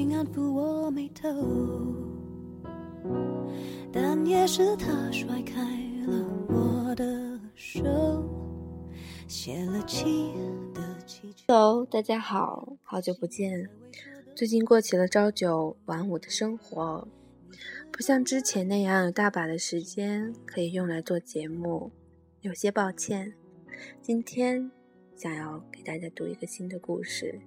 曾经轻轻安抚我眉头，但也是他甩开了我的手，写了情的气球。Hello，大家好，好久不见。最近过起了朝九晚五的生活，不像之前那样有大把的时间可以用来做节目，有些抱歉。今天想要给大家读一个新的故事，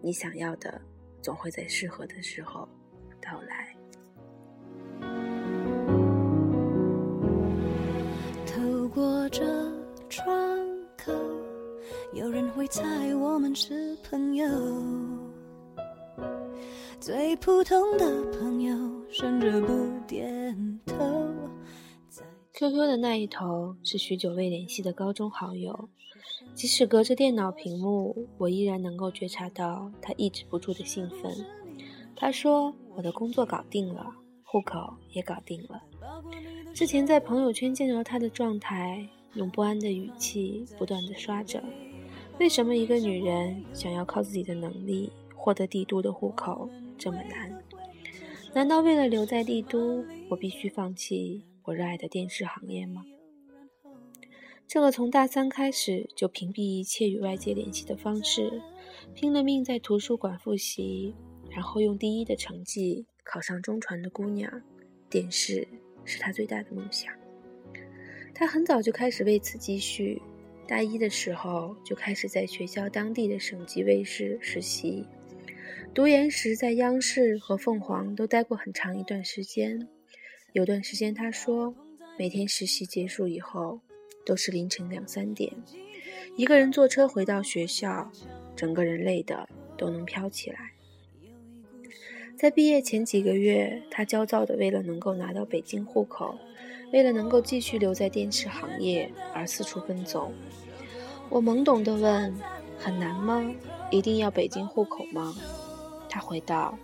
你想要的总会在适合的时候到来。透过这窗口，有人会猜我们是朋友。最普通的朋友，甚至不点头。QQ 的那一头是许久未联系的高中好友，即使隔着电脑屏幕，我依然能够觉察到他抑制不住的兴奋。他说：“我的工作搞定了，户口也搞定了。”之前在朋友圈见到他的状态，用不安的语气不断的刷着：“为什么一个女人想要靠自己的能力获得帝都的户口这么难？难道为了留在帝都，我必须放弃？”我热爱的电视行业吗？这个从大三开始就屏蔽一切与外界联系的方式，拼了命在图书馆复习，然后用第一的成绩考上中传的姑娘，电视是她最大的梦想。她很早就开始为此积蓄，大一的时候就开始在学校当地的省级卫视实习，读研时在央视和凤凰都待过很长一段时间。有段时间，他说，每天实习结束以后，都是凌晨两三点，一个人坐车回到学校，整个人累的都能飘起来。在毕业前几个月，他焦躁的为了能够拿到北京户口，为了能够继续留在电视行业而四处奔走。我懵懂的问：“很难吗？一定要北京户口吗？”他回道：“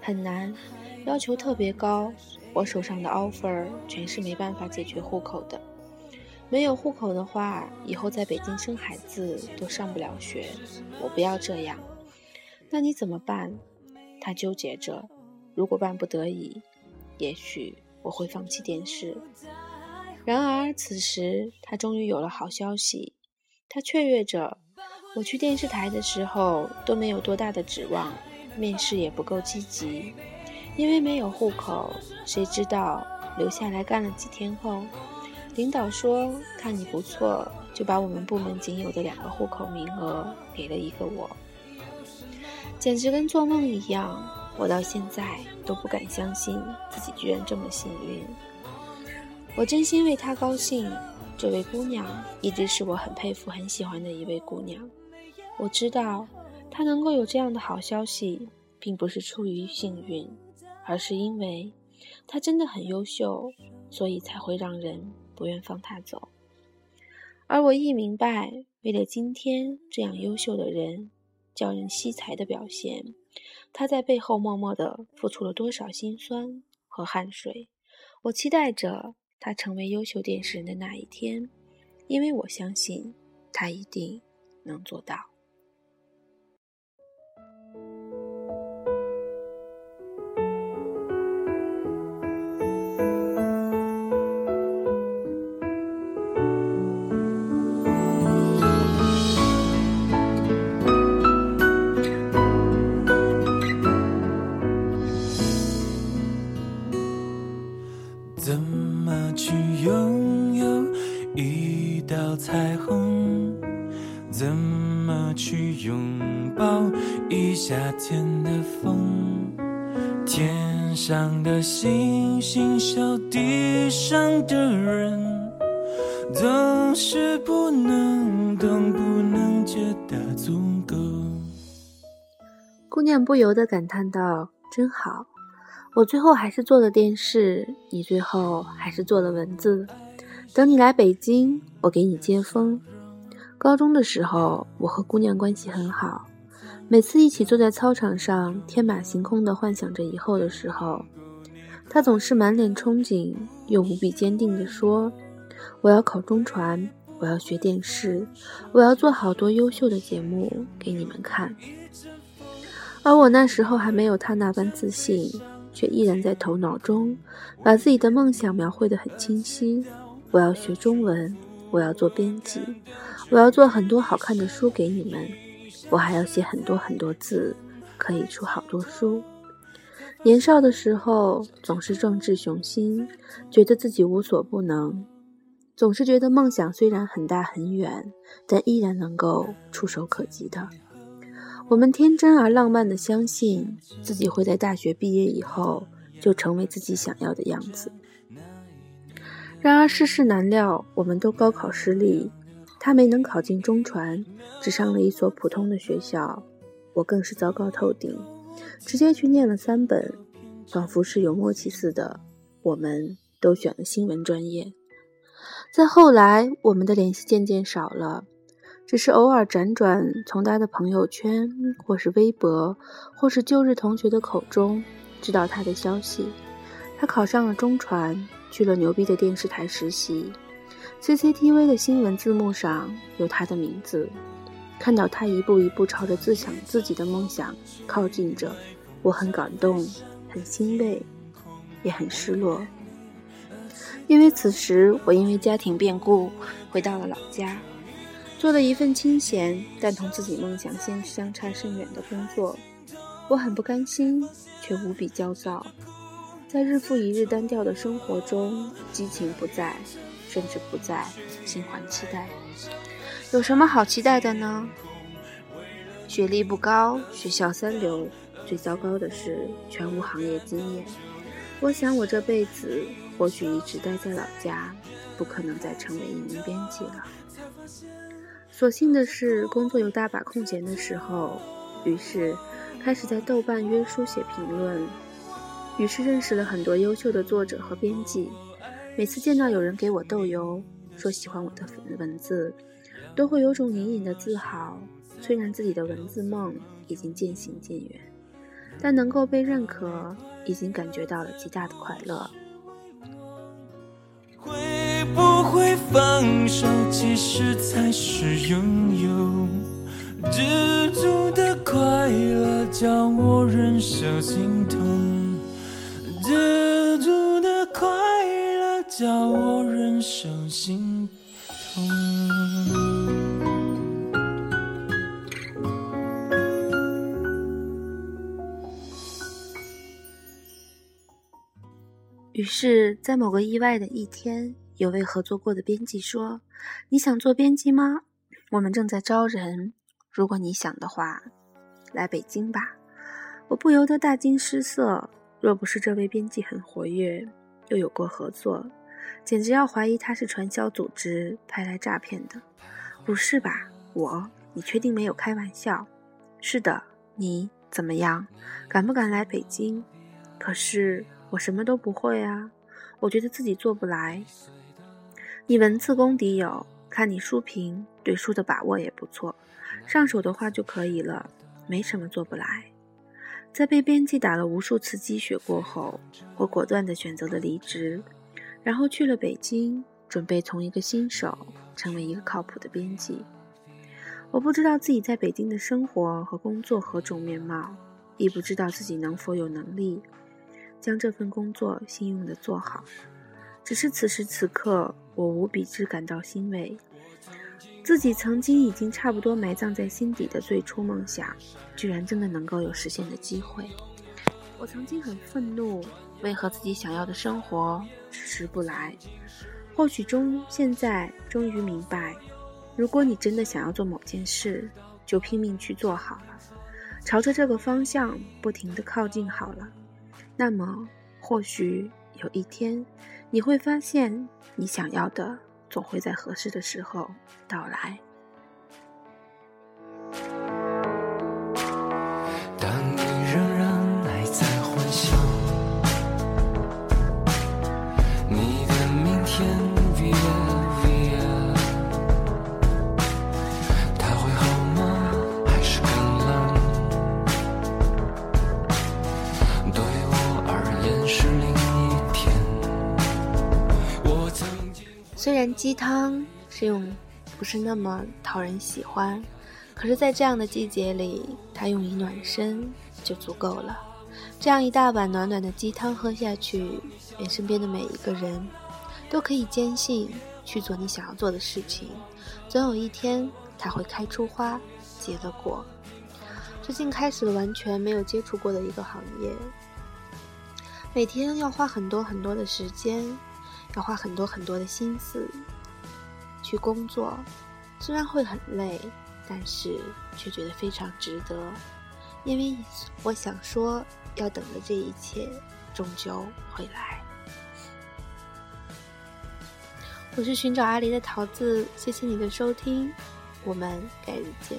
很难，要求特别高。”我手上的 offer 全是没办法解决户口的，没有户口的话，以后在北京生孩子都上不了学。我不要这样，那你怎么办？他纠结着。如果万不得已，也许我会放弃电视。然而此时他终于有了好消息，他雀跃着。我去电视台的时候都没有多大的指望，面试也不够积极。因为没有户口，谁知道留下来干了几天后，领导说看你不错，就把我们部门仅有的两个户口名额给了一个我，简直跟做梦一样。我到现在都不敢相信自己居然这么幸运。我真心为她高兴。这位姑娘一直是我很佩服、很喜欢的一位姑娘。我知道她能够有这样的好消息，并不是出于幸运。而是因为她真的很优秀，所以才会让人不愿放他走。而我亦明白，为了今天这样优秀的人，叫人惜才的表现，他在背后默默的付出了多少辛酸和汗水。我期待着他成为优秀电视人的那一天，因为我相信他一定能做到。天上的星星，笑地上的人，总是不能懂，不能觉得足够。姑娘不由得感叹道：“真好，我最后还是做了电视，你最后还是做了文字。等你来北京，我给你接风。高中的时候，我和姑娘关系很好。”每次一起坐在操场上，天马行空地幻想着以后的时候，他总是满脸憧憬又无比坚定地说：“我要考中传，我要学电视，我要做好多优秀的节目给你们看。”而我那时候还没有他那般自信，却依然在头脑中把自己的梦想描绘得很清晰。我要学中文，我要做编辑，我要做很多好看的书给你们，我还要写很多很多字，可以出好多书。年少的时候总是壮志雄心，觉得自己无所不能，总是觉得梦想虽然很大很远，但依然能够触手可及的。我们天真而浪漫的相信自己会在大学毕业以后就成为自己想要的样子。然而世事难料，我们都高考失利，他没能考进中传，只上了一所普通的学校，我更是糟糕透顶，直接去念了三本，仿佛是有默契似的，我们都选了新闻专业。再后来，我们的联系渐渐少了。只是偶尔辗转从他的朋友圈，或是微博，或是旧日同学的口中，知道他的消息。他考上了中传，去了牛逼的电视台实习。CCTV 的新闻字幕上有他的名字。看到他一步一步朝着自想自己的梦想靠近着，我很感动，很欣慰，也很失落。因为此时我因为家庭变故回到了老家。做了一份清闲但同自己梦想相相差甚远的工作，我很不甘心，却无比焦躁。在日复一日单调的生活中，激情不在，甚至不再，心怀期待。有什么好期待的呢？学历不高，学校三流，最糟糕的是全无行业经验。我想，我这辈子或许一直待在老家，不可能再成为一名编辑了。所幸的是，工作有大把空闲的时候，于是开始在豆瓣约书写评论，于是认识了很多优秀的作者和编辑。每次见到有人给我豆油，说喜欢我的文字，都会有种隐隐的自豪。虽然自己的文字梦已经渐行渐远，但能够被认可，已经感觉到了极大的快乐。会不会放手，其实才是拥有。知足的快乐叫我忍受心痛，知叫我忍受心痛。于是，在某个意外的一天。有位合作过的编辑说：“你想做编辑吗？我们正在招人。如果你想的话，来北京吧。”我不由得大惊失色。若不是这位编辑很活跃，又有过合作，简直要怀疑他是传销组织派来诈骗的。不是吧？我？你确定没有开玩笑？是的。你怎么样？敢不敢来北京？可是我什么都不会啊！我觉得自己做不来。你文字功底有，看你书评，对书的把握也不错，上手的话就可以了，没什么做不来。在被编辑打了无数次鸡血过后，我果断地选择了离职，然后去了北京，准备从一个新手成为一个靠谱的编辑。我不知道自己在北京的生活和工作何种面貌，亦不知道自己能否有能力将这份工作信用地做好。只是此时此刻，我无比之感到欣慰，自己曾经已经差不多埋葬在心底的最初梦想，居然真的能够有实现的机会。我曾经很愤怒，为何自己想要的生活迟迟不来？或许终现在终于明白，如果你真的想要做某件事，就拼命去做好了，朝着这个方向不停地靠近好了，那么或许有一天。你会发现，你想要的总会在合适的时候到来。虽然鸡汤是用不是那么讨人喜欢，可是，在这样的季节里，它用以暖身，就足够了。这样一大碗暖暖的鸡汤喝下去，愿身边的每一个人都可以坚信去做你想要做的事情，总有一天它会开出花，结了果。最近开始了完全没有接触过的一个行业，每天要花很多很多的时间，要花很多很多的心思去工作，虽然会很累，但是却觉得非常值得，因为我想说。要等的这一切，终究会来。我是寻找阿狸的桃子，谢谢你的收听，我们改日见。